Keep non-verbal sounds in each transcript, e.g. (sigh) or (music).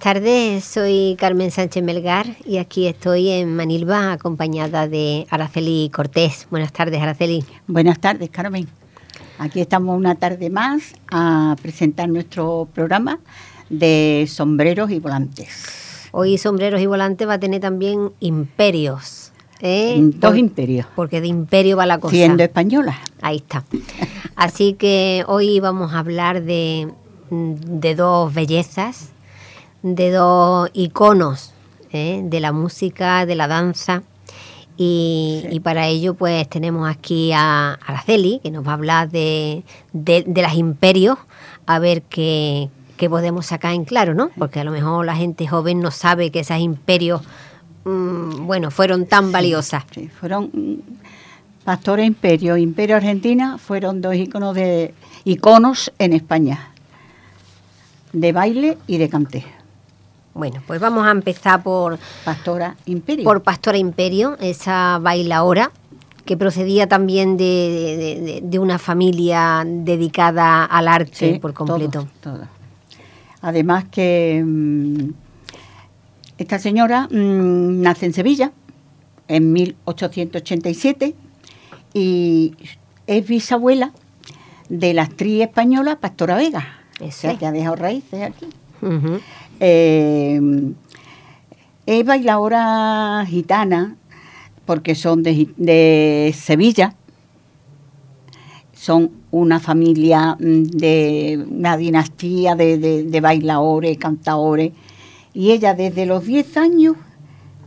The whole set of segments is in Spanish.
tardes, soy Carmen Sánchez Melgar y aquí estoy en Manilva acompañada de Araceli Cortés. Buenas tardes, Araceli. Buenas tardes, Carmen. Aquí estamos una tarde más a presentar nuestro programa de sombreros y volantes. Hoy sombreros y volantes va a tener también imperios. ¿eh? Dos imperios. Porque de imperio va la cosa. Siendo española. Ahí está. Así que hoy vamos a hablar de, de dos bellezas de dos iconos ¿eh? de la música, de la danza. Y, para ello pues tenemos aquí a Araceli, que nos va a hablar de, de, las imperios, a ver qué, podemos sacar en claro, ¿no? Porque a lo mejor la gente joven no sabe que esas imperios, mm, bueno, fueron tan valiosas. Sí, fueron Pastora Imperio, Imperio Argentina, fueron dos iconos de iconos en España, de baile y de cante. Bueno, pues vamos a empezar por Pastora Imperio. Por Pastora Imperio, esa bailaora que procedía también de, una familia dedicada al arte por completo. Todo, Además que mm, esta señora mm, nace en Sevilla en 1887 y es bisabuela de la actriz española Pastora Vega. O sea, que ha dejado raíces aquí. Eh, es bailadora gitana porque son de, Sevilla, son una familia mm, de una dinastía de, de, bailadores, cantadores, y ella desde los 10 años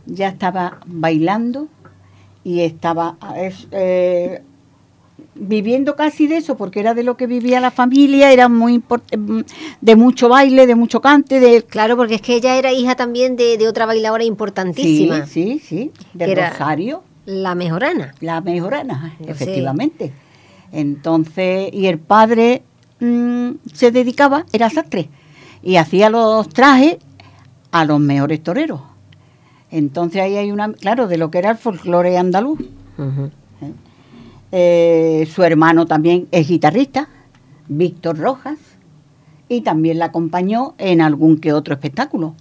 ya estaba bailando y estaba eh, viviendo casi de eso, porque era de lo que vivía la familia, era muy de mucho baile, de mucho cante. de Claro, porque es que ella era hija también de, otra bailadora importantísima. Sí, sí, sí, de Rosario. La Mejorana. La Mejorana, efectivamente. Entonces, y el padre mm, se dedicaba, era sastre, y hacía los trajes a los mejores toreros. Entonces ahí hay una, claro, de lo que era el folclore andaluz. Eh, su hermano también es guitarrista, Víctor Rojas, y también la acompañó en algún que otro espectáculo.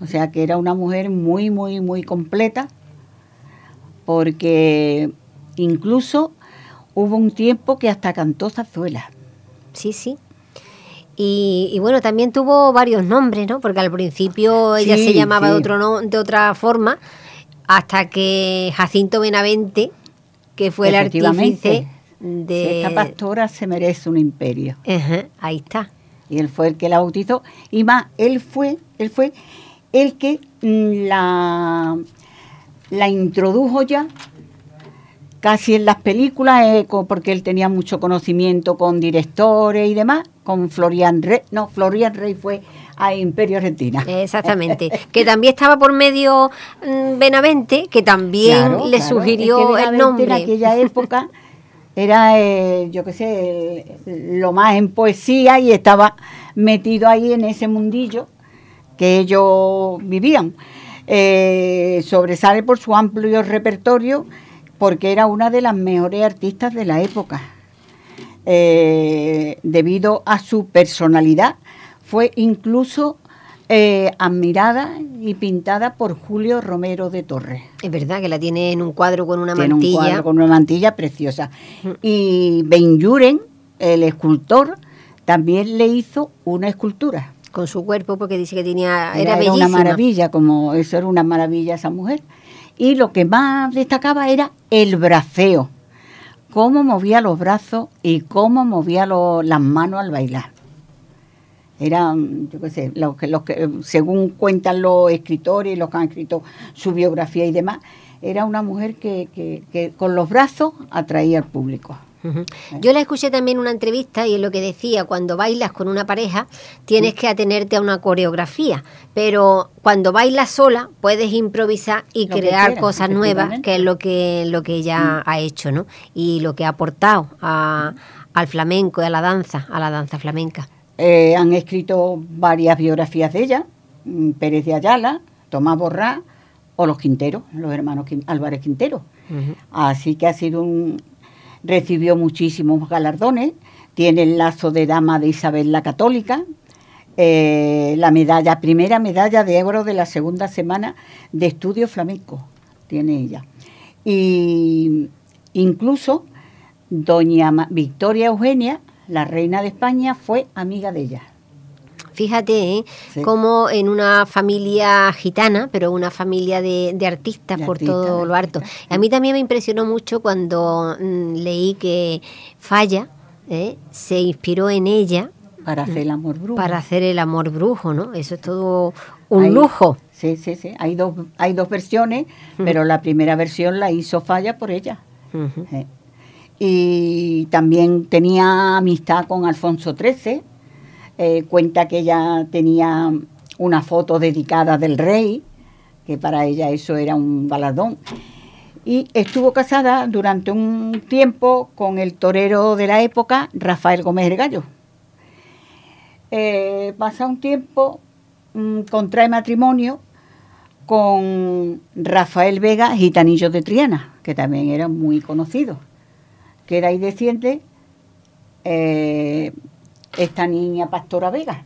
O sea que era una mujer muy, muy, muy completa, porque incluso hubo un tiempo que hasta cantó zarzuela. Sí, sí. Y, bueno, también tuvo varios nombres, ¿no? Porque al principio ella se llamaba de, otro de otra forma, hasta que Jacinto Benavente que fue el artífice de... Esta pastora se merece un imperio. ahí está. Y él fue el que la bautizó. Y más, él fue, él fue el que mm, la, la introdujo ya casi en las películas, eh, porque él tenía mucho conocimiento con directores y demás, con Florian Rey, no, Florian Rey fue a Imperio Argentina. Exactamente, que también estaba por medio mm, Benavente, que también le sugirió el nombre. En aquella época era, eh, yo qué sé, lo más en poesía y estaba metido ahí en ese mundillo que ellos vivían. Eh, sobresale por su amplio repertorio porque era una de las mejores artistas de la época. Eh, debido a su personalidad, fue incluso eh, admirada y pintada por Julio Romero de Torres. Es verdad que la tiene en un cuadro con una tiene mantilla. Un cuadro con una mantilla preciosa. Mm. Y Benjuren, el escultor, también le hizo una escultura. Con su cuerpo, porque dice que tenía. Era, era una maravilla, como eso era una maravilla esa mujer y lo que más destacaba era el braceo, cómo movía los brazos y cómo movía las manos al bailar. Eran, yo qué sé, que, que, según cuentan los escritores, los que han escrito su biografía y demás, era una mujer que, que con los brazos atraía al público. Yo la escuché también en una entrevista y es lo que decía, cuando bailas con una pareja tienes que atenerte a una coreografía, pero cuando bailas sola puedes improvisar y crear cosas nuevas, que es lo que, lo que ella mm. ha hecho, ¿no? Y lo que ha aportado al flamenco y a la danza, a la danza flamenca. Eh, han escrito varias biografías de ella, mm, Pérez de Ayala, Tomás Borrá o los Quinteros, los hermanos Álvarez Quintero. Así que ha sido un, recibió muchísimos galardones, tiene el lazo de dama de Isabel la Católica, eh, la medalla, primera medalla de oro de la segunda semana de estudio flamenco, tiene ella. Y incluso doña Victoria Eugenia, la reina de España, fue amiga de ella. Fíjate, ¿eh? como en una familia gitana, pero una familia de, artistas por todo lo harto. A mí también me impresionó mucho cuando mm, leí que Falla ¿eh? se inspiró en ella. Para hacer el amor brujo. Para hacer el amor brujo, ¿no? Eso es todo un lujo. Sí, sí, sí. Hay dos, hay dos versiones, pero la primera versión la hizo Falla por ella. Y también tenía amistad con Alfonso XIII eh, cuenta que ella tenía una foto dedicada del rey, que para ella eso era un galardón. Y estuvo casada durante un tiempo con el torero de la época, Rafael Gómez el Gallo. Eh, pasa un tiempo, mm, contrae matrimonio con Rafael Vega, gitanillo de Triana, que también era muy conocido. Queda ahí desciende eh, esta niña Pastora Vega,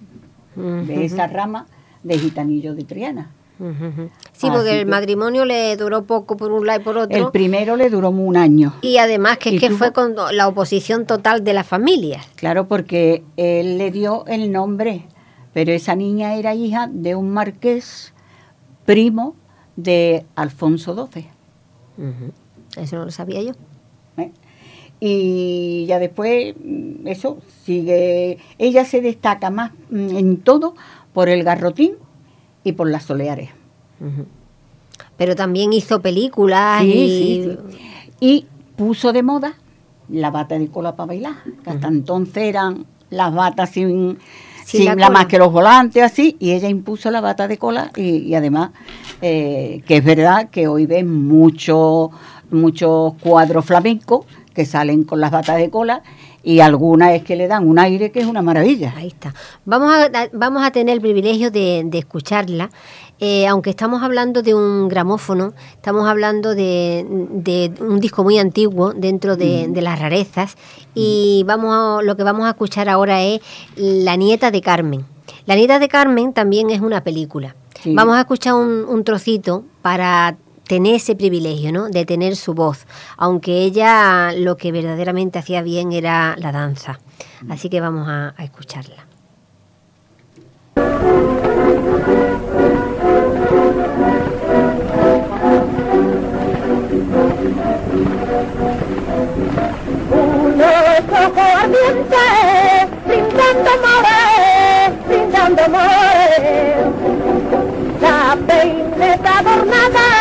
de esa rama de Gitanillo de Triana. Sí, porque el matrimonio le duró poco por un lado y por otro. El primero le duró un año. Y además que, es que fue con la oposición total de la familia. Claro, porque él le dio el nombre, pero esa niña era hija de un marqués primo de Alfonso XII. Eso no lo sabía yo. ¿Eh? Y ya después mm, eso sigue ella se destaca más mm, en todo por el garrotín y por las soleares. Pero también hizo películas y... y puso de moda la bata de cola para bailar que hasta entonces eran las batas sin sin, la más que los volantes así y ella impuso la bata de cola y, además eh, que es verdad que hoy ven muchos muchos cuadros flamencos que salen con las batas de cola y algunas es que le dan un aire que es una maravilla. Ahí está. Vamos a, vamos a tener el privilegio de, escucharla. Eh, aunque estamos hablando de un gramófono, estamos hablando de, un disco muy antiguo dentro de, las rarezas y vamos lo que vamos a escuchar ahora es La nieta de Carmen. La nieta de Carmen también es una película. Vamos a escuchar un, un trocito para tener ese privilegio, ¿no? De tener su voz, aunque ella lo que verdaderamente hacía bien era la danza. Así que vamos a, a escucharla. brindando amores, brindando amores, la peineta adornada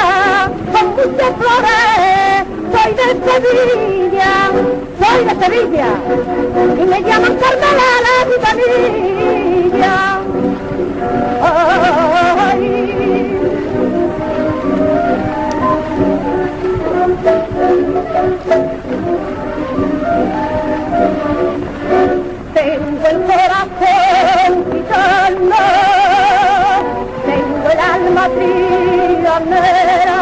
con muchas flores, soy de Sevilla, soy de Sevilla, y me llaman Carmela la gitanilla. Tengo el corazón gitano, tengo el alma trianera,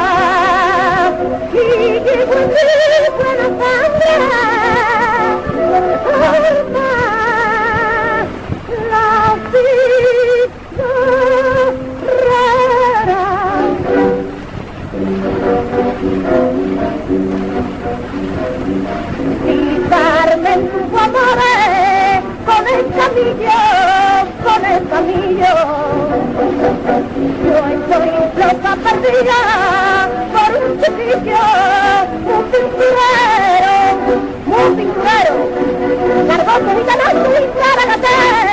Yo estoy loca perdida por un chiquillo, pinturero, un pinturero, cargoso y ganazo y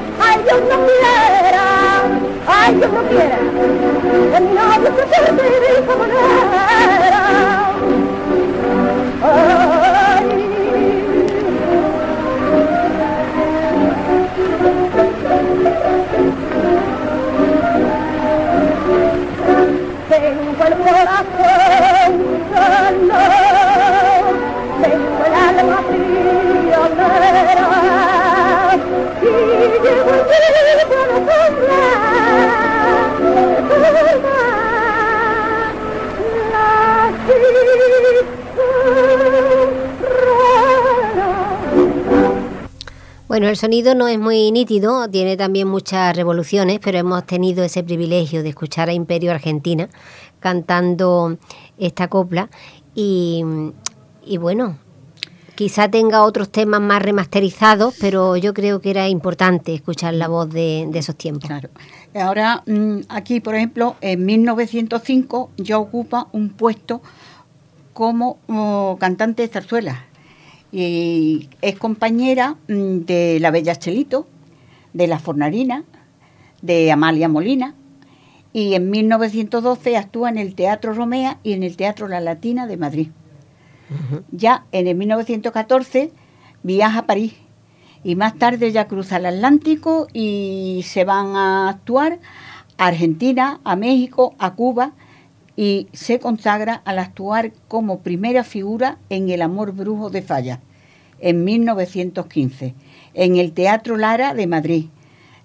ay Dios no quiera, que mi novio se el sonido no es muy nítido, tiene también muchas revoluciones, pero hemos tenido ese privilegio de escuchar a Imperio Argentina cantando esta copla y, y bueno, quizá tenga otros temas más remasterizados, pero yo creo que era importante escuchar la voz de, esos tiempos. Claro. Ahora, mm, aquí, por ejemplo, en 1905 ya ocupa un puesto como oh, cantante de zarzuela. Y es compañera mm, de la Bella Chelito, de La Fornarina, de Amalia Molina. Y en 1912 actúa en el Teatro Romea y en el Teatro La Latina de Madrid. Ya en el 1914 viaja a París y más tarde ya cruza el Atlántico y se van a actuar a Argentina, a México, a Cuba y se consagra al actuar como primera figura en El Amor Brujo de Falla en 1915 en el Teatro Lara de Madrid,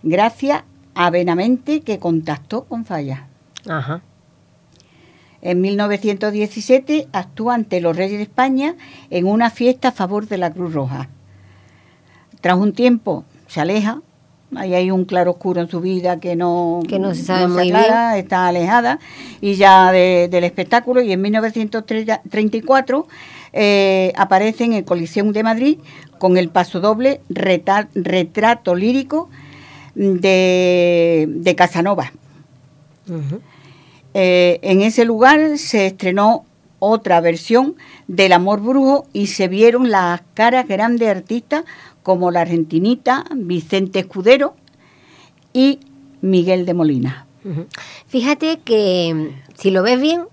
gracias a Benamente que contactó con Falla. Ajá. En 1917 actúa ante los Reyes de España en una fiesta a favor de la Cruz Roja. Tras un tiempo se aleja, ahí hay un claroscuro en su vida que no, Que no se sabe muy aclara, está alejada. Y ya de- del espectáculo y en 1934 eh, aparece en el Coliseum de Madrid con el pasodoble reta- retrato lírico de, de Casanova. Eh, en ese lugar se estrenó otra versión del Amor Brujo y se vieron las caras grandes de artistas como la argentinita Vicente Escudero y Miguel de Molina. Fíjate que mm, si lo ves bien,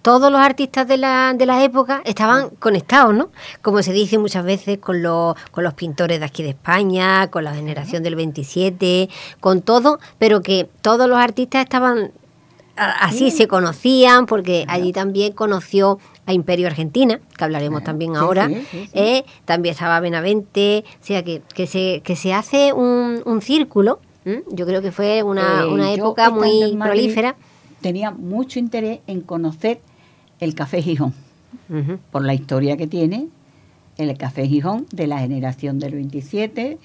todos los artistas de la, de la época estaban conectados, ¿no? Como se dice muchas veces con los, con los pintores de aquí de España, con la generación del 27, con todo, pero que todos los artistas estaban así, se conocían, porque allí también conoció a Imperio Argentina, que hablaremos también sí, ahora, sí, sí, sí. ¿eh? también estaba Benavente, o sea que, que, se, que se hace un, un círculo, yo creo que fue una, Eh, una época muy prolífera. Tenía mucho interés en conocer el Café Gijón, por la historia que tiene el Café Gijón de la generación del 27,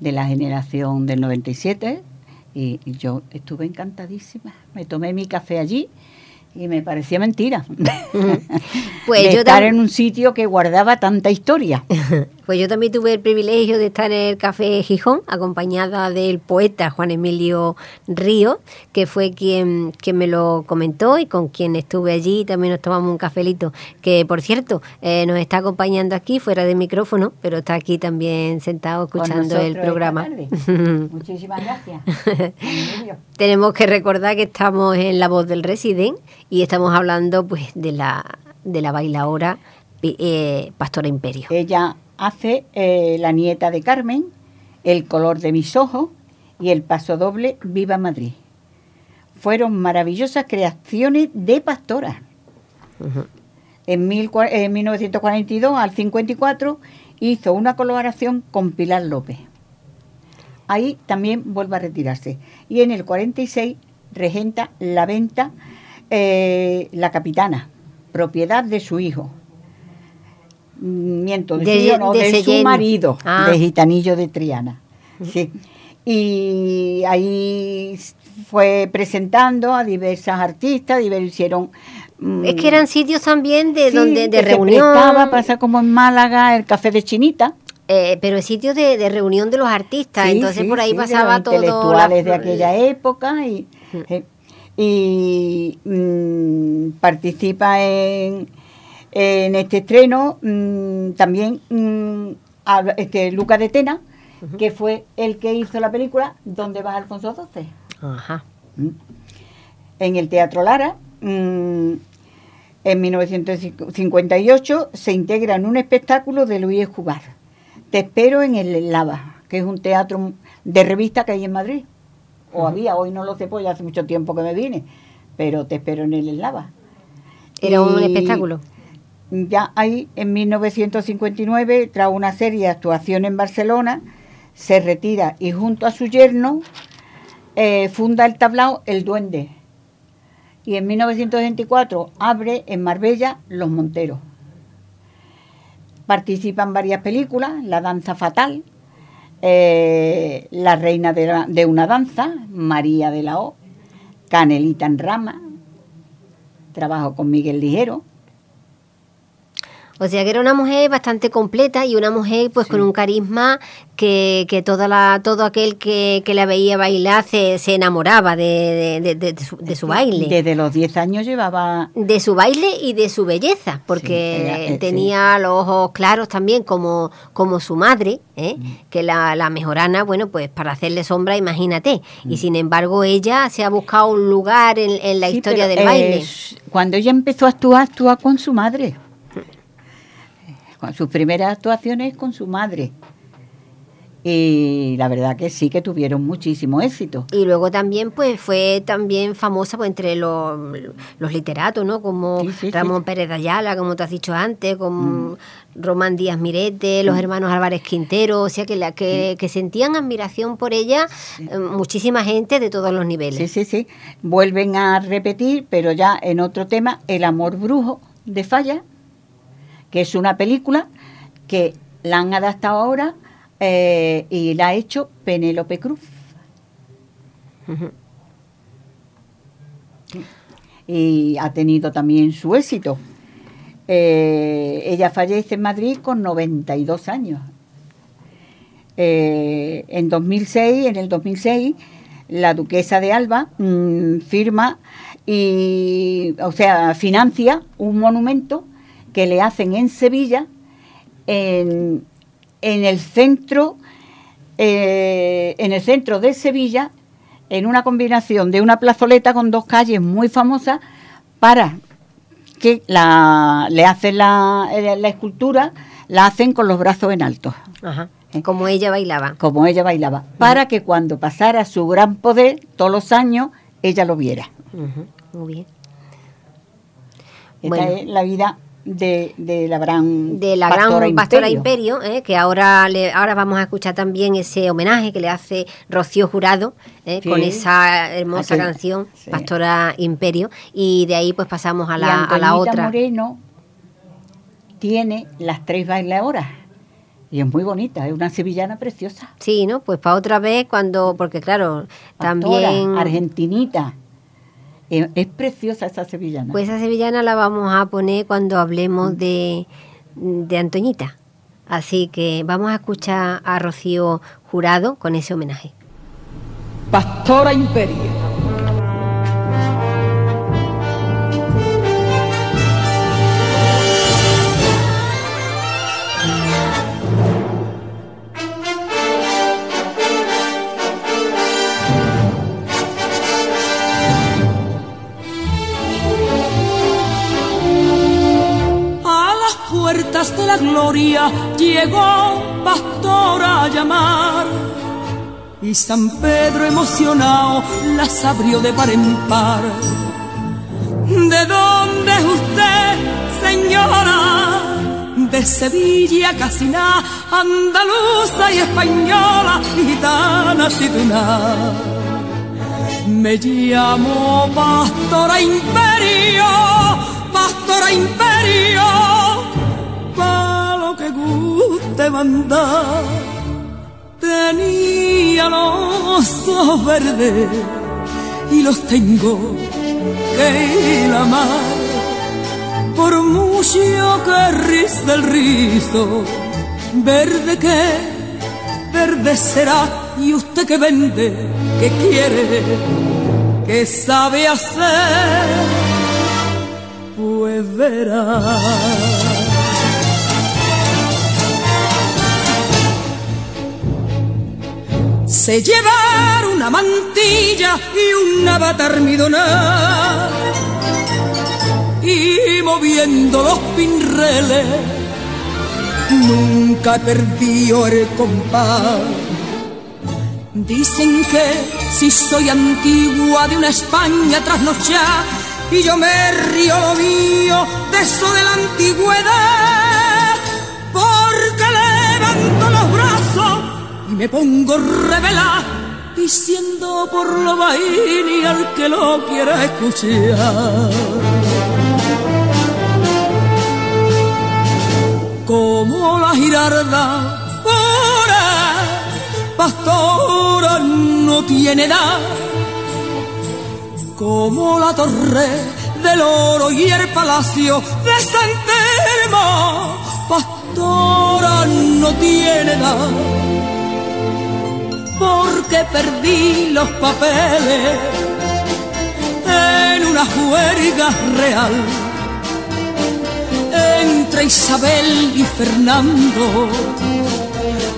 de la generación del 97, y, y yo estuve encantadísima. Me tomé mi café allí y me parecía mentira. (laughs) Pues de yo estar en un sitio que guardaba tanta historia. (laughs) Pues yo también tuve el privilegio de estar en el Café Gijón, acompañada del poeta Juan Emilio Río, que fue quien, quien me lo comentó y con quien estuve allí. También nos tomamos un cafelito, que por cierto, eh, nos está acompañando aquí fuera de micrófono, pero está aquí también sentado escuchando el programa. (laughs) Muchísimas gracias. (laughs) Tenemos que recordar que estamos en La Voz del Resident y estamos hablando pues de la, de la bailaora eh, Pastora Imperio. Ella hace eh, La nieta de Carmen, El color de mis ojos y El paso doble Viva Madrid. Fueron maravillosas creaciones de Pastora. En, mil cua- en 1942 al 54 hizo una colaboración con Pilar López. Ahí también vuelve a retirarse. Y en el 46 regenta la venta eh, La Capitana, propiedad de su hijo. Miento, de, De- no, de de su marido, Ah. de Gitanillo de Triana. Sí. Y ahí fue presentando a diversas artistas, hicieron... mm, Es que eran sitios también de Sí, donde de que reunión, Se prestaba, pasa como en Málaga, el café de Chinita. eh, pero sitios de, de reunión de los artistas. Sí, Entonces sí, por ahí de pasaba los todo. intelectuales la- de aquella época y, eh, y mm, participa en, en este estreno mm, también mm, habla- este, Luca de Tena que fue el que hizo la película ¿Dónde vas Alfonso XII? Ajá. ¿Mm? En el Teatro Lara, mm, en 1958, se integra en un espectáculo de Luis Jugar. Te espero en el Lava, que es un teatro de revista que hay en Madrid. O había, hoy no lo sé, pues ya hace mucho tiempo que me vine, pero te espero en el Lava. Era un espectáculo. Ya ahí, en 1959, tras una serie de actuaciones en Barcelona, se retira y junto a su yerno eh, funda el tablao El Duende. Y en 1924 abre en Marbella Los Monteros. Participa en varias películas, La Danza Fatal, eh, La Reina de, de una Danza, María de la O, Canelita en Rama, trabajo con Miguel Ligero. O sea que era una mujer bastante completa y una mujer pues con un carisma que, que toda la, todo aquel que, que la veía bailar se, se enamoraba de, de- de- de su, baile. Desde los 10 años llevaba de su baile y de su belleza, porque Sí, eh, tenía los ojos claros también como, como su madre, ¿eh? Mm. que la, la mejorana, bueno, pues para hacerle sombra, imagínate. Mm. Y sin embargo ella se ha buscado un lugar en, en la historia pero, del baile. eh, cuando ella empezó a actuar, actúa con su madre. Con sus primeras actuaciones con su madre. Y la verdad que sí que tuvieron muchísimo éxito. Y luego también, pues, fue también famosa pues, entre los, los literatos, ¿no? Como Sí, sí, sí. Ramón Pérez de Ayala, como te has dicho antes, Mm. como Román Díaz Mirete, los hermanos Álvarez Quintero, o sea, que, la, Mm. que, que sentían admiración por ella eh, muchísima gente de todos los niveles. Sí, sí, sí. Vuelven a repetir, pero ya en otro tema, El amor brujo de Falla, que es una película que la han adaptado ahora eh, y la ha hecho Penélope Cruz. Y ha tenido también su éxito. Eh, ella fallece en Madrid con 92 años. Eh, en 2006, en el 2006, la duquesa de Alba mm, firma y, o sea, financia un monumento que le hacen en Sevilla, en, en el centro, eh, en el centro de Sevilla, en una combinación de una plazoleta con dos calles muy famosas para que la, le hacen la, eh, la escultura, la hacen con los brazos en alto, Ajá. ¿Eh? Como ella bailaba. como ella bailaba, para que cuando pasara su gran poder, todos los años, ella lo viera. Muy bien. Esta Bueno. es la vida de, de la gran de la gran pastora Imperio, ¿eh? que ahora le, ahora vamos a escuchar también ese homenaje que le hace Rocío Jurado ¿eh? Sí. con esa hermosa Aquel- canción sí. Pastora Imperio y de ahí pues pasamos a Y la, a la otra. Moreno tiene las tres bailadoras y es muy bonita, es una sevillana preciosa. Sí, ¿no? Pues para otra vez cuando porque claro, Pastora, también argentinita. Es, es preciosa esa sevillana. pues esa sevillana la vamos a poner cuando hablemos de de Antoñita. Así que vamos a escuchar a Rocío Jurado con ese homenaje. Pastora Imperio. De la gloria llegó pastora a llamar. Y San Pedro emocionado las abrió de par en par. ¿De dónde es usted, señora? De Sevilla, Casiná, andaluza y española, gitana, situna. Me llamo Pastora Imperio, Pastora Imperio, mandar. Tenía los ojos verdes y los tengo que ir a amar. Por mucho que riza el rizo, verde que verde será. Y usted que vende, que quiere, que sabe hacer, pues verá. Sé llevar una mantilla y bata almidonada y moviendo los pinreles nunca he perdido el compás. Dicen que si soy antigua de una España trasnochada y yo me río lo mío de eso de la antigüedad, porque levanto los brazos me pongo revela diciendo por lo vaini al que lo quiera escuchar. Como la girarda pura, pastora no tiene edad como la torre del oro y el palacio de San Telmo, pastora no tiene edad, porque perdí los papeles en una juerga real entre Isabel y Fernando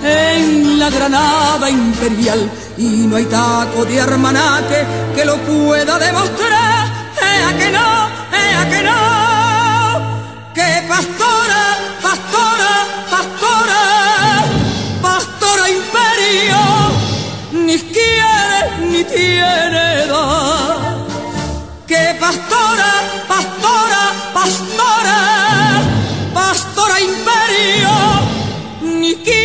en la Granada imperial y no hay taco de hermanaque que lo pueda demostrar. ¡Ea que no! ¡Ea que no! ¡Que pastora, pastora, pastora! ¡Pastora imperio! Ni quiere ni tiene edad. ¡Que pastora, pastora, pastora! ¡Pastora imperio! Ni quiere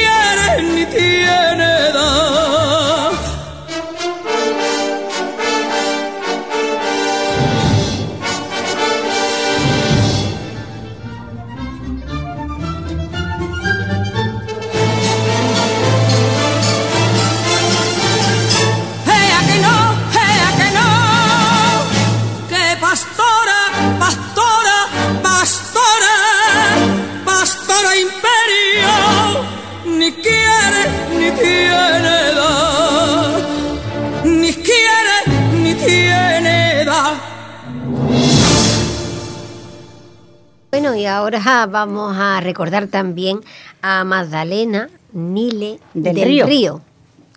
ahora vamos a recordar también a Magdalena Nile Del del, Río. Río.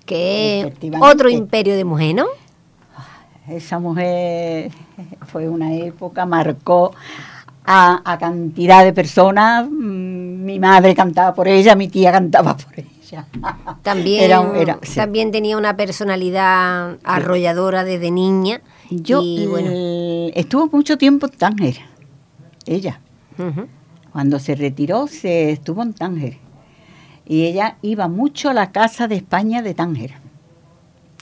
que es otro imperio de mujer, ¿no? Esa mujer fue una época, marcó a, a cantidad de personas. Mm, Mi madre cantaba por ella, mi tía cantaba por ella. (laughs) También, Era un- era- sí. también tenía una personalidad arrolladora desde niña. Yo, y bueno, estuvo mucho tiempo en Tánger, ella. Cuando se retiró, se estuvo en Tánger. Y ella iba mucho a la casa de España de Tánger.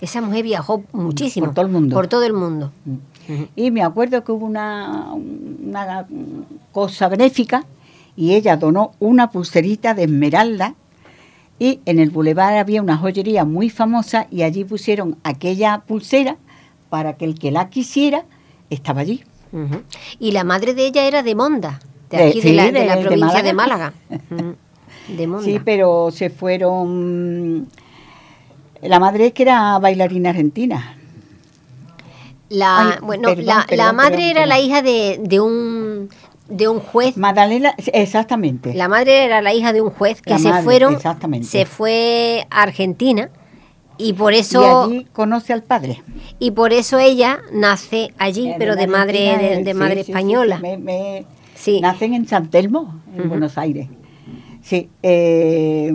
esa mujer viajó muchísimo. Por todo el mundo. Por todo el mundo. Y me acuerdo que hubo una, una cosa benéfica y ella donó una pulserita de esmeralda y en el bulevar había una joyería muy famosa y allí pusieron aquella pulsera para que el que la quisiera estaba allí. Y la madre de ella era de Monda, de De- aquí de, la, de provincia de Málaga. Ujú. (laughs) De. Sí, pero se fueron... La madre es que era bailarina argentina. La, Ay, bueno, perdón, la, perdón, la madre perdón, era la hija de, de un de un juez. Magdalena, exactamente. La madre era la hija de un juez que La se madre, fueron, exactamente. se fue a Argentina y por y eso allí conoce al padre. y por eso ella nace allí, En pero de madre de, eh, de sí, madre sí, española. sí, me- me- Sí. Nacen en San Telmo, en. Buenos Aires. Sí. eh,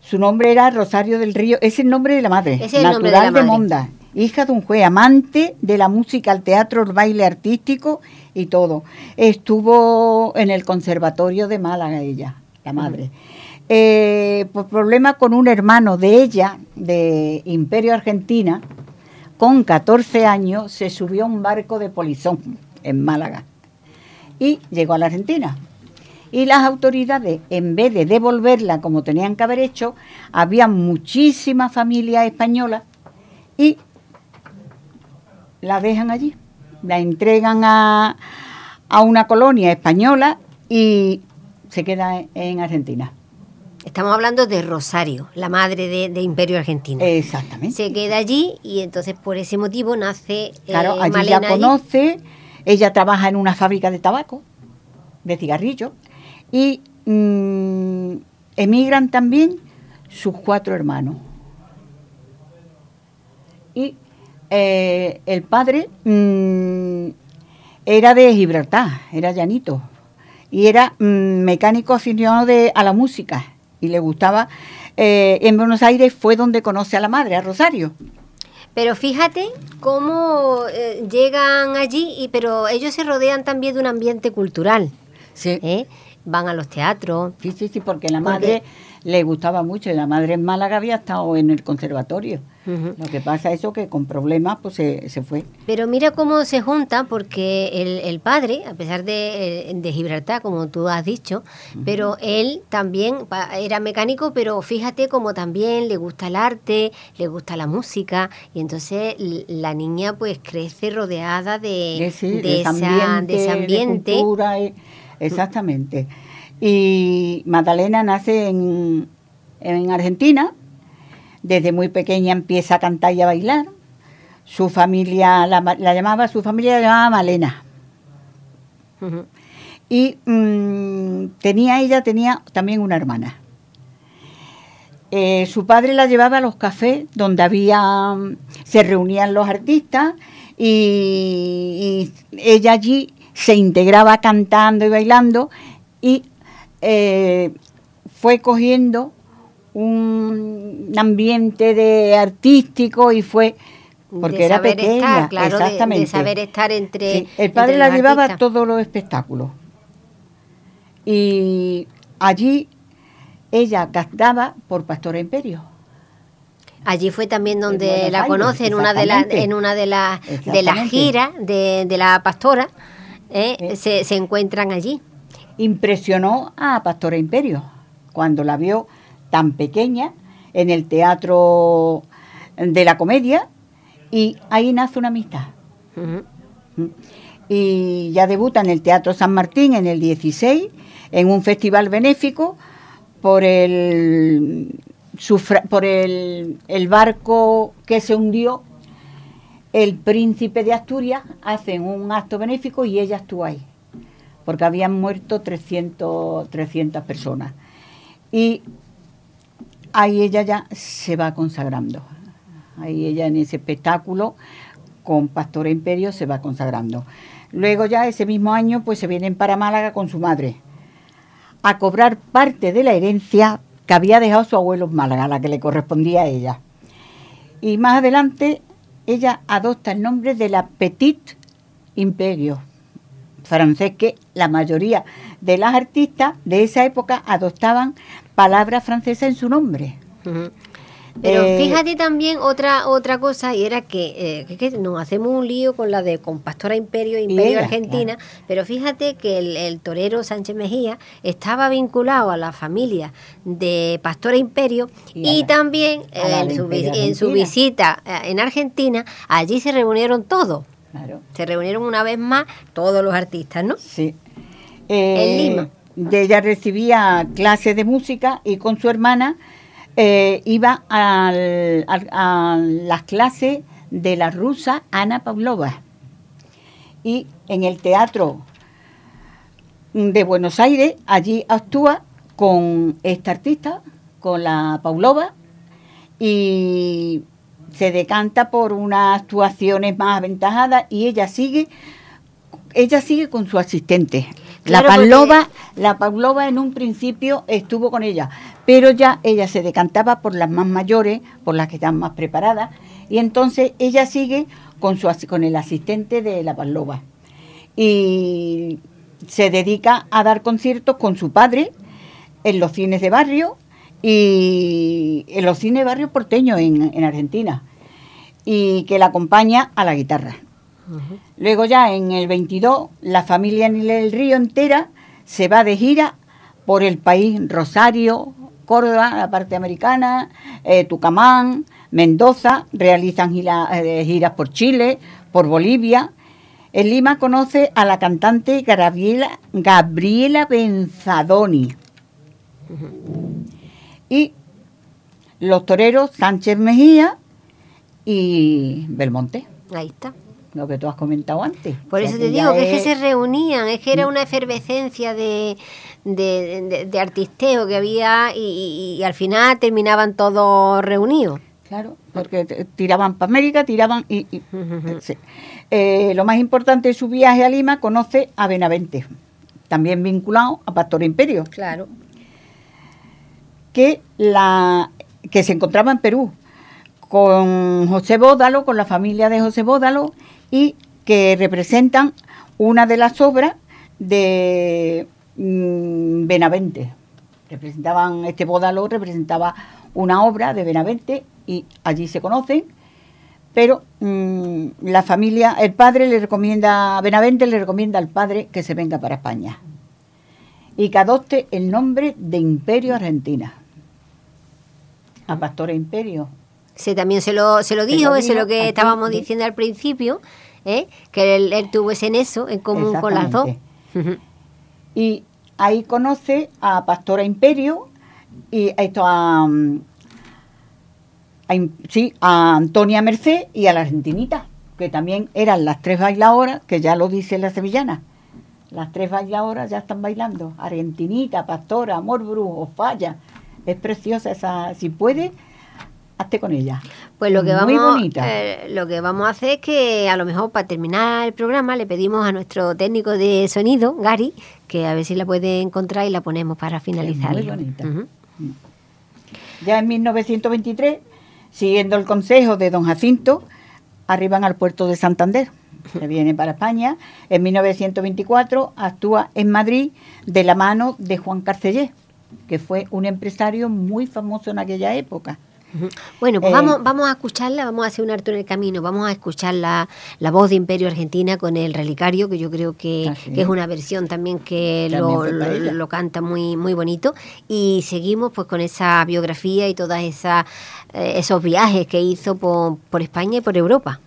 su nombre era Rosario del Río. Es el nombre de la madre. Ese es el nombre de natural la madre. Monda. Hija de un juez, amante de la música, el teatro, el baile artístico y todo. Estuvo en el conservatorio de Málaga ella, la madre. Eh, por problemas con un hermano de ella, de Imperio Argentina, con 14 años se subió a un barco de polizón en Málaga y llegó a la Argentina. Y las autoridades, en vez de devolverla como tenían que haber hecho, había muchísimas familias españolas y la dejan allí. La entregan a, a una colonia española y se queda en Argentina. Estamos hablando de Rosario, la madre de, de Imperio Argentino. Exactamente. Se queda allí y entonces por ese motivo nace eh, Claro, allí Malena ya allí. Ella trabaja en una fábrica de tabaco, de cigarrillos, y mm, emigran también sus cuatro hermanos. Y eh, el padre mm, era de Gibraltar, era llanito, y era mm, mecánico aficionado de, a la música, y le gustaba. eh, en Buenos Aires fue donde conoce a la madre, a Rosario. Pero fíjate cómo eh, llegan allí, y, pero ellos se rodean también de un ambiente cultural. Sí. ¿eh? Van a los teatros. Sí, sí, sí, porque la Porque- madre le gustaba mucho y la madre en Málaga había estado en el conservatorio. Lo que pasa es eso que con problemas pues se, se fue. Pero mira cómo se junta, porque el, el padre, a pesar de, de Gibraltar, como tú has dicho, pero él también era mecánico, pero fíjate como también le gusta el arte, le gusta la música, y entonces la niña pues crece rodeada de, De, sí, de de ese esa- ambiente, de ese ambiente. cultura, y- exactamente. Y Magdalena nace en, en Argentina, desde muy pequeña empieza a cantar y a bailar. Su familia la, ma- la llamaba, su familia la llamaba Malena. Y mm, tenía ella tenía también una hermana. Eh, su padre la llevaba a los cafés donde había se reunían los artistas y, y ella allí se integraba cantando y bailando y eh, fue cogiendo un ambiente de artístico y fue porque de era saber pequeña estar, claro, de- de, exactamente saber estar entre. Sí, el padre entre la llevaba a todos los espectáculos. Y allí ella cantaba por Pastora Imperio. Allí fue también donde la conoce en una de las exactamente. en una de las de las Exactamente. giras de, de la pastora ¿eh? Se, se encuentran allí. Impresionó a Pastora Imperio cuando la vio tan pequeña en el teatro de la comedia y ahí nace una amistad. Ujú. y ya debuta en el Teatro San Martín en el 16 en un festival benéfico por el sufra- por el, el barco que se hundió el príncipe de Asturias hacen un acto benéfico y ella actúa ahí porque habían muerto 300 300 personas y ahí ella ya se va consagrando ahí ella en ese espectáculo con Pastora Imperio se va consagrando. Luego ya ese mismo año pues se vienen para Málaga con su madre a cobrar parte de la herencia que había dejado su abuelo en Málaga, la que le correspondía a ella. Y más adelante ella adopta el nombre de la Petit Imperio francés que la mayoría de las artistas de esa época adoptaban palabras francesas en su nombre. Pero Eh, fíjate también otra otra cosa y era que, eh, que- nos hacemos un lío con la de con Pastora Imperio Imperio ella, Argentina, pero fíjate que el, el torero Sánchez Mejía estaba vinculado a la familia de Pastora Imperio Y a y, la- también eh, en, su, en visita eh, en Argentina, allí se reunieron todos. Claro. Se reunieron una vez más todos los artistas, ¿no? Sí. Eh, En Lima. de ella recibía clases de música y con su hermana eh, iba al- al- a las clases de la rusa Ana Pavlova. Y en el teatro de Buenos Aires, allí actúa con esta artista, con la Pavlova, y se decanta por unas actuaciones más aventajadas y ella sigue ella sigue con su asistente. Claro, la Pavlova, la Pavlova en un principio estuvo con ella, pero ya ella se decantaba por las más mayores, por las que están más preparadas, y entonces ella sigue con su con el asistente de la Pavlova. Y se dedica a dar conciertos con su padre en los cines de barrio y en los cines barrio porteños en, en Argentina, y que la acompaña a la guitarra. Luego ya en el 22 la familia Nile del Río entera se va de gira por el país, Rosario, Córdoba, la parte americana, eh, Tucumán, Mendoza, realizan gira- eh, giras por Chile, por Bolivia. En Lima conoce a la cantante Gabriela, Gabriela Benzadoni. Y los toreros Sánchez Mejía y Belmonte Ahí está. lo que tú has comentado antes. Por O sea eso te digo que es que se reunían, es que era una efervescencia de, de, de- de artisteo que había y, y- y al final terminaban todos reunidos. Claro, porque tiraban para América, tiraban y... y- sí. Eh, lo más importante de su viaje a Lima, conoce a Benavente, también vinculado a Pastor Imperio, Claro. Que, la, que se encontraba en Perú con José Bódalo, con la familia de José Bódalo, y que representan una de las obras de mm, Benavente. Representaban, este Bódalo representaba una obra de Benavente y allí se conocen, pero mm, la familia, el padre le recomienda, Benavente le recomienda al padre que se venga para España y que adopte el nombre de Imperio Argentina. A Pastora Imperio. Sí, también se lo, se lo dijo, eso es lo que estábamos diciendo al principio, ¿eh? que él, él tuvo ese nexo en común con las dos. Y ahí conoce a Pastora Imperio y esto a, sí, a Antonia Merced y a la Argentinita, que también eran las tres bailadoras, que ya lo dice la sevillana. Las tres bailadoras ya están bailando. Argentinita, Pastora, Amor Brujo, Falla. Es preciosa esa. Si puede, hazte con ella. Pues lo que Muy vamos, bonita. eh, lo que vamos a hacer es que a lo mejor para terminar el programa le pedimos a nuestro técnico de sonido, Gary, que a ver si la puede encontrar y la ponemos para finalizar. muy bonita. Ya en 1923, siguiendo el consejo de don Jacinto, arriban al puerto de Santander. Se viene para España. En 1924 actúa en Madrid de la mano de Juan Carcellé, que fue un empresario muy famoso en aquella época. Bueno, pues Eh, vamos, vamos a escucharla, vamos a hacer un harto en el camino, vamos a escuchar la, la voz de Imperio Argentina con el relicario, que yo creo que, Ah, que es una versión también que También lo, lo- canta muy, muy bonito. Y seguimos pues con esa biografía y todos eh, esos viajes que hizo por, por España y por Europa.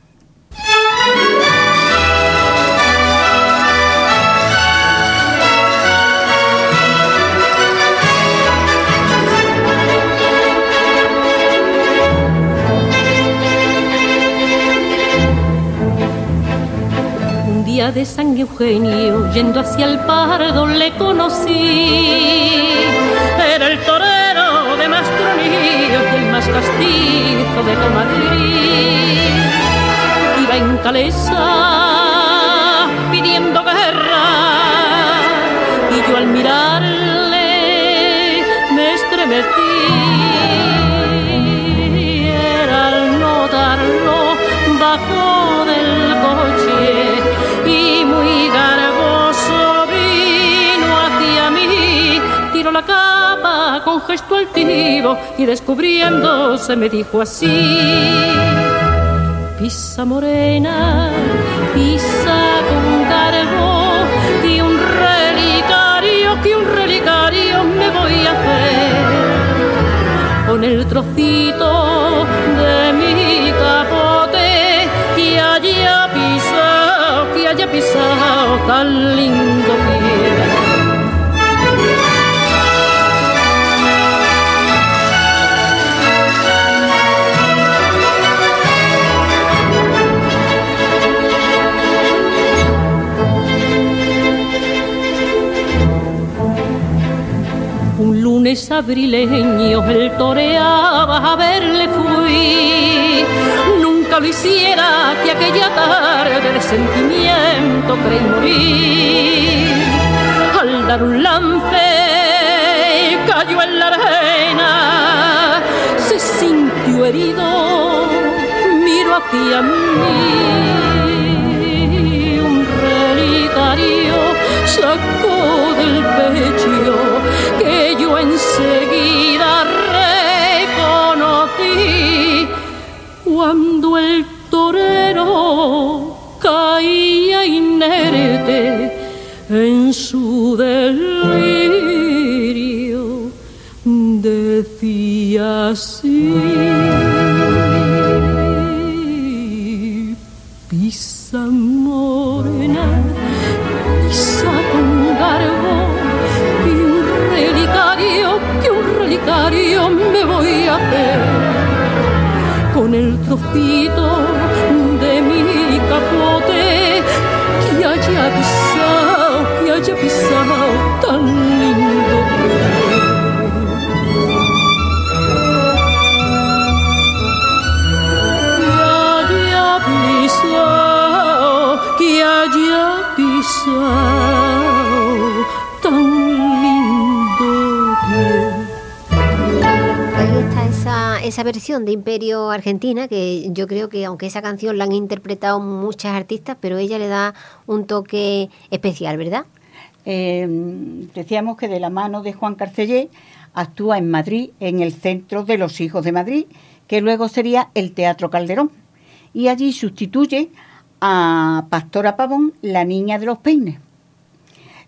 De San Eugenio, yendo hacia el Pardo, le conocí. Era el torero de Mastronillo y el más castizo de la Madrid. Iba en calesa gesto altivo y descubriéndose me dijo así. Pisa morena, pisa con garbo, que un relicario, que un relicario me voy a hacer con el trocito de mi capote que haya pisado, que haya pisado tan lindo Un lunes abrileño el toreaba a verle fui. Nunca lo hiciera que aquella tarde de sentimiento creí morir. Al dar un lance cayó en la arena, se sintió herido, miró hacia mí. Un relicario sacó del pecho enseguida reconocí cuando el torero caía inerte en su delirio. Decía así sofrito de mi capote. Que haya pisado, que haya pisado tan lindo que haya pisado, que haya pisado. Esa, versión de Imperio Argentina, que yo creo que aunque esa canción la han interpretado muchas artistas, pero ella le da un toque especial, ¿verdad? Eh, decíamos que de la mano de Juan Carcellé actúa en Madrid, en el Centro de los Hijos de Madrid, que luego sería el Teatro Calderón. Y allí sustituye a Pastora Pavón, la niña de los peines.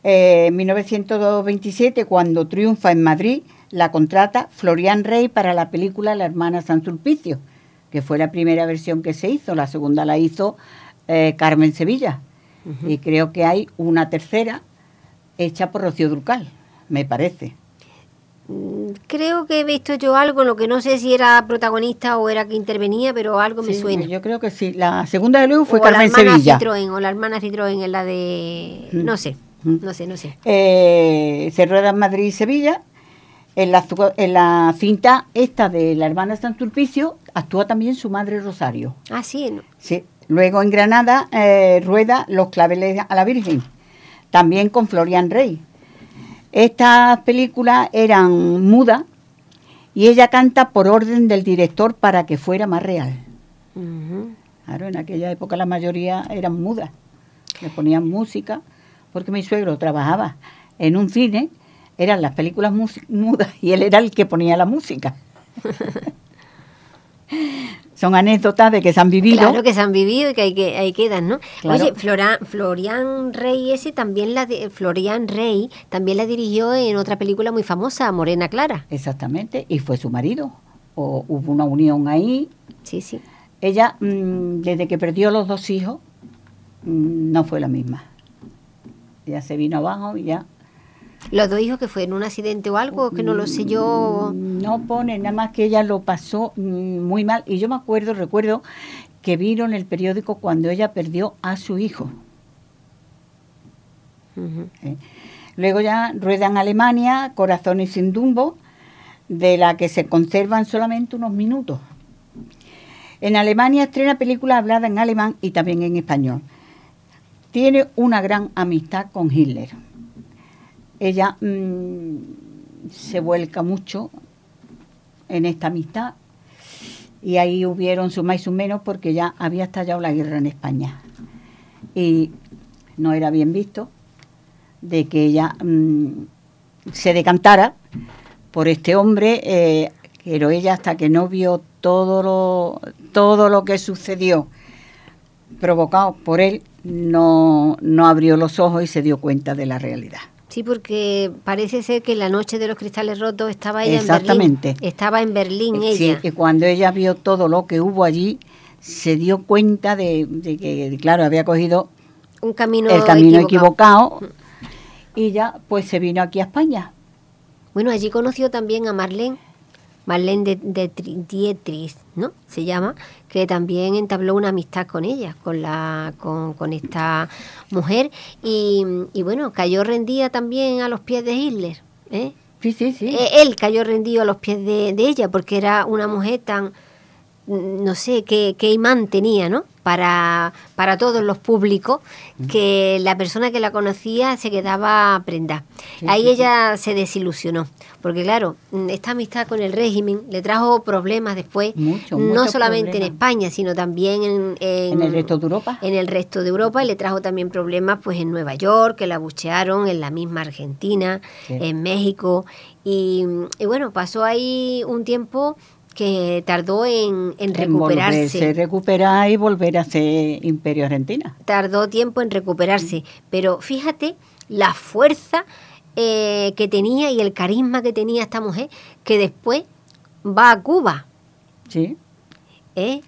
Eh, en 1927, cuando triunfa en Madrid, la contrata Florian Rey para la película La hermana San Sulpicio, que fue la primera versión que se hizo, la segunda la hizo eh, Carmen Sevilla. Y creo que hay una tercera hecha por Rocío Durcal, me parece. Mm, Creo que he visto yo algo, lo que no sé si era protagonista o era que intervenía, pero algo me suena. Yo creo que sí. La segunda de luego fue o la Carmen hermana Sevilla. Citroën, o la hermana Citroën en la de... Mm. No sé, Mm. no sé, no sé. Eh, se rueda en Madrid y Sevilla. En la, zu- en la cinta esta de la hermana San Sulpicio actúa también su madre Rosario. Ah, sí, no. Sí. Luego en Granada eh, rueda Los claveles a la Virgen, también con Florian Rey. Estas películas eran mudas y ella canta por orden del director para que fuera más real. Ujú. Claro, en aquella época la mayoría eran mudas. Le ponían música, porque mi suegro trabajaba en un cine, eran las películas mudas y él era el que ponía la música. (laughs) Son anécdotas de que se han vivido. Claro que se han vivido y que ahí, que, ahí quedan, ¿no? Claro. Oye, Flora- Florian Rey ese también la Florian Rey también la dirigió en otra película muy famosa, Morena Clara. Exactamente, y fue su marido. O hubo una unión ahí. Sí, sí. Ella, mm, desde que perdió los dos hijos, mm, no fue la misma. Ella se vino abajo y ya Los dos hijos que fue en un accidente o algo, que no lo sé yo. No pone, nada más que ella lo pasó mm, muy mal. Y yo me acuerdo, recuerdo que vino en el periódico cuando ella perdió a su hijo. ¿eh? Luego ya rueda en Alemania, Corazones sin Dumbo, de la que se conservan solamente unos minutos. En Alemania estrena películas habladas en alemán y también en español. Tiene una gran amistad con Hitler. Ella mm, se vuelca mucho en esta amistad y ahí hubieron su más y su menos porque ya había estallado la guerra en España. Y no era bien visto de que ella mm, se decantara por este hombre, eh, pero ella hasta que no vio todo lo, todo lo que sucedió provocado por él, no, no abrió los ojos y se dio cuenta de la realidad. Sí, porque parece ser que la noche de los cristales rotos estaba ella Exactamente. en Berlín. Estaba en Berlín Sí, ella. y cuando ella vio todo lo que hubo allí, se dio cuenta de, de que, claro, había cogido Un camino, el camino equivocado. equivocado y ya pues se vino aquí a España. Bueno, allí conoció también a Marlene, Marlene de, de Tri- Dietrich, ¿no? Se llama, que también entabló una amistad con ella, con la, con, con esta mujer, y, y bueno, cayó rendida también a los pies de Hitler, ¿eh? Sí, sí, sí. Eh, Él cayó rendido a los pies de, de ella, porque era una mujer tan, no sé, qué, qué imán tenía, ¿no? Para, para todos los públicos, que la persona que la conocía se quedaba prenda. Sí, Ahí sí, ella se desilusionó, porque claro, mm, esta amistad con el régimen le trajo problemas después, Mucho, no solamente en. España, sino también en, en el resto de Europa. en el resto de Europa y le trajo también problemas pues en Nueva York, que la buchearon, en la misma Argentina, en México. Y, y bueno, pasó ahí un tiempo que tardó en, en En volverse, recuperarse. recuperar y volver a ser Imperio Argentina. Tardó tiempo en recuperarse. Pero fíjate la fuerza eh, que tenía y el carisma que tenía esta mujer, que después va a Cuba. Sí. ¿eh?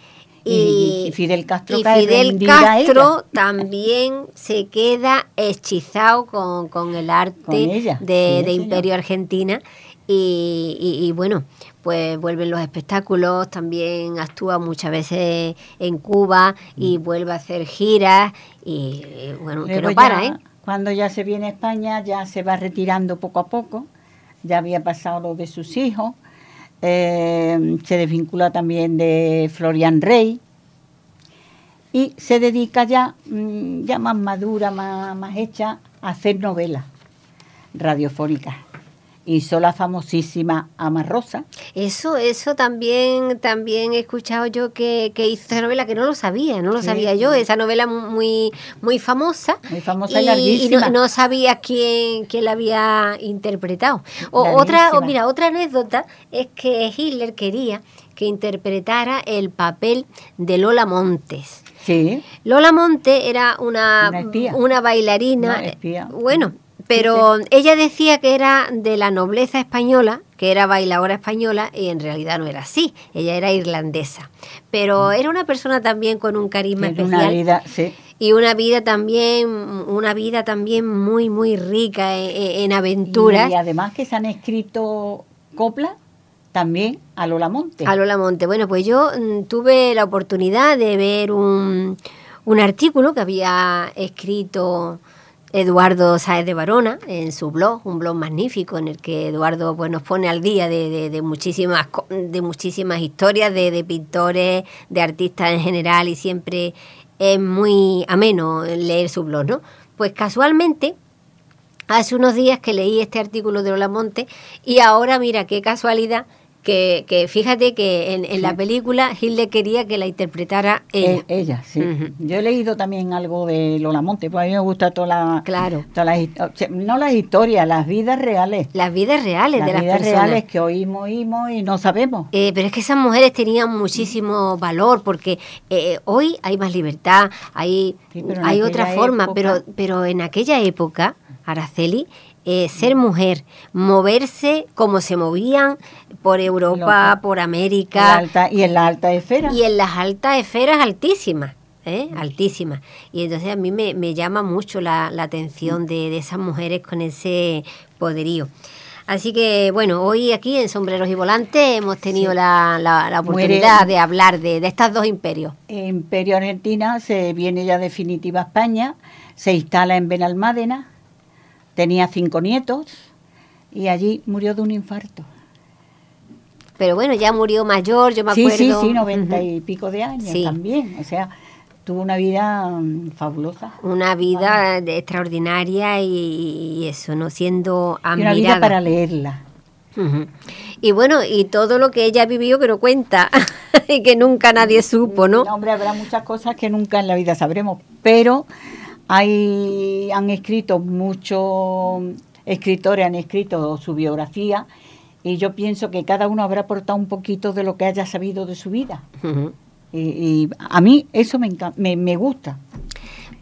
Y- y Fidel Castro y Fidel Castro también se queda hechizado con, con el arte Con ella, de, sí, de. Imperio Argentina. Y, y- y bueno, pues vuelven los espectáculos, también actúa muchas veces en Cuba y vuelve a hacer giras y eh, bueno, que Mm. Luego no para, ya, ¿eh? Cuando ya se viene a España, ya se va retirando poco a poco. Ya había pasado lo de sus hijos. Eh, se desvincula también de Florian Rey. y se dedica ya, mm, ya más madura, más, más hecha, a hacer novelas radiofónicas. Hizo la famosísima Ama Rosa. Eso, eso también, también he escuchado yo que, que hizo esa novela, que no lo sabía, no lo Sí. sabía yo, esa novela muy, muy famosa. Muy famosa y larguísima. no, no sabía quién, quién la había interpretado. O, otra, o mira, otra anécdota es que Hitler quería que interpretara el papel de Lola Montes. Sí, Lola Monte era una, Una una bailarina. Una espía. Bueno, pero ella decía que era de la nobleza española, que era bailadora española, y en realidad no era así. Ella era irlandesa. Pero era una persona también con un carisma especial. Mm. una vida, sí. Y una vida también, una vida también muy, muy rica en, en- en aventuras. Y además que se han escrito coplas también a Lola Monte. A Lola Monte. Bueno, pues yo mm, tuve la oportunidad de ver un, un artículo que había escrito Eduardo Sáez de Barona en su blog, un blog magnífico en el que Eduardo pues, nos pone al día de, de- de muchísimas, de muchísimas historias de, de pintores, de artistas en general y siempre es muy ameno leer su blog, ¿no? Pues casualmente hace unos días que leí este artículo de Lola Monte y ahora mira qué casualidad que, que fíjate que en, en la película Hilde quería que la interpretara ella. Eh, ella, sí. Yo he leído también algo de Lola Monte, pues a mí me gusta toda la, Claro. todas las his- o sea, no las historias, las vidas reales. Las vidas reales Las de las vidas personas. reales que oímos, oímos y no sabemos. Eh, pero es que esas mujeres tenían muchísimo valor porque eh, hoy hay más libertad, hay, Sí, hay otra forma, época- pero, pero en aquella época, Araceli, eh, ser mujer, moverse como se movían por Europa, por América, alta- y en la alta esfera. y en las altas esferas altísimas. ¿eh? altísimas y entonces a mí me, me llama mucho la, la atención de, de esas mujeres con ese poderío así que bueno hoy aquí en sombreros y volantes hemos tenido la, la- la Muere- oportunidad de hablar de, de estas dos imperios Imperio Argentina se viene ya definitiva a España, se instala en Benalmádena, tenía cinco nietos y allí murió de un infarto. pero bueno ya murió mayor yo me Sí, acuerdo sí, sí, noventa y pico de años Sí. también. O sea, tuvo una vida mm, fabulosa. una vida extraordinaria y, y eso no siendo Y una vida admirada para leerla. Y bueno, y todo lo que ella vivió que no cuenta (laughs) y que nunca nadie supo, ¿no? Hombre, habrá muchas cosas que nunca en la vida sabremos, pero hay, han escrito muchos escritores, han escrito su biografía y yo pienso que cada uno habrá aportado un poquito de lo que haya sabido de su vida. Y, y a mí eso me, me, me gusta.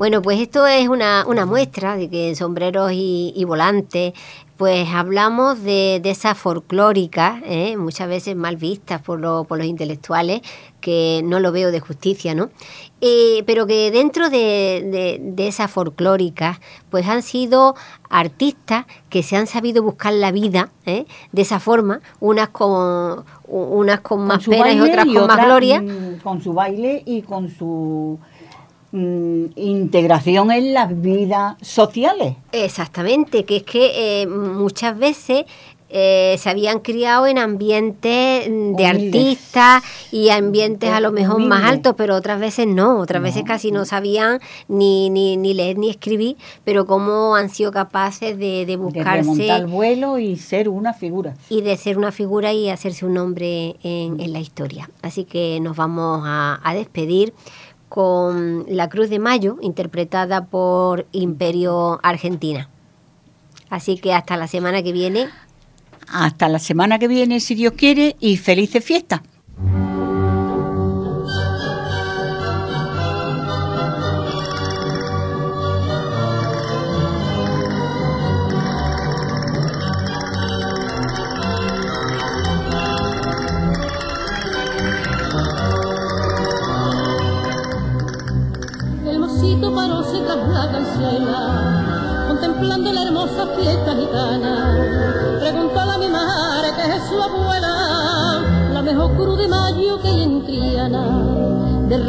Bueno, pues esto es una, una muestra de que en sombreros y, y volantes, pues hablamos de, de esas folclóricas, ¿eh? muchas veces mal vistas por, lo- por los intelectuales, que no lo veo de justicia, ¿no? Eh, pero que dentro de, de, de esas folclóricas, pues han sido artistas que se han sabido buscar la vida ¿eh? de esa forma, unas con, unas con más penas y otras y con más gloria. Con su baile y con su mm, integración en las vidas sociales. Exactamente, que es que eh, muchas veces eh, se habían criado en ambientes mm, de artistas y ambientes a lo mejor más altos, pero otras veces no, otras veces casi no sabían ni, ni, ni leer ni escribir, pero cómo han sido capaces de, de De buscarse el vuelo y ser una figura. y de ser una figura y hacerse un nombre en, en la historia. Así que nos vamos a, a despedir con La Cruz de Mayo, interpretada por Imperio Argentina. Así que hasta la semana que viene. Hasta la semana que viene, si Dios quiere, y felices fiestas.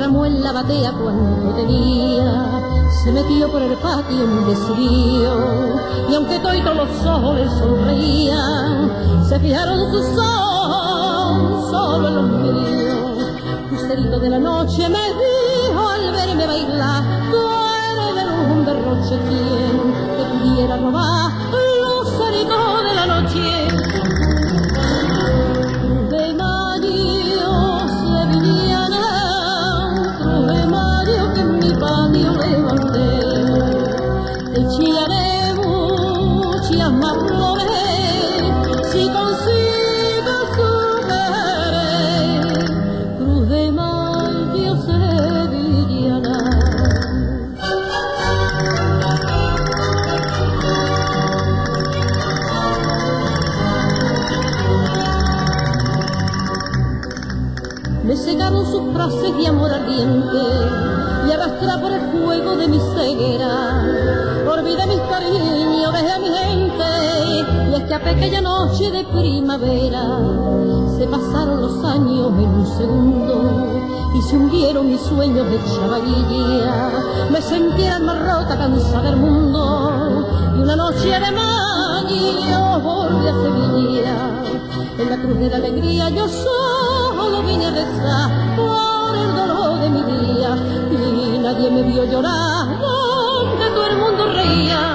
Derramó en la batea cuando tenía, se metió por el patio muy decidido. Y aunque todos los ojos le sonreían, se fijaron sus ojos solo en los míos. Lucerito de la noche me dijo al verme bailar, tú eres de un derroche, quien te pudiera robar ceguera. Olvidé mis cariños, dejé a mi gente y es que a aquella noche de primavera se pasaron los años en un segundo y se hundieron mis sueños de chavalilla. Me sentí más rota, cansada del mundo y una noche de mayo volví a Sevilla. En la cruz de la alegría yo solo vine a rezar por el dolor de mi día nadie me vio llorar donde todo el mundo reía.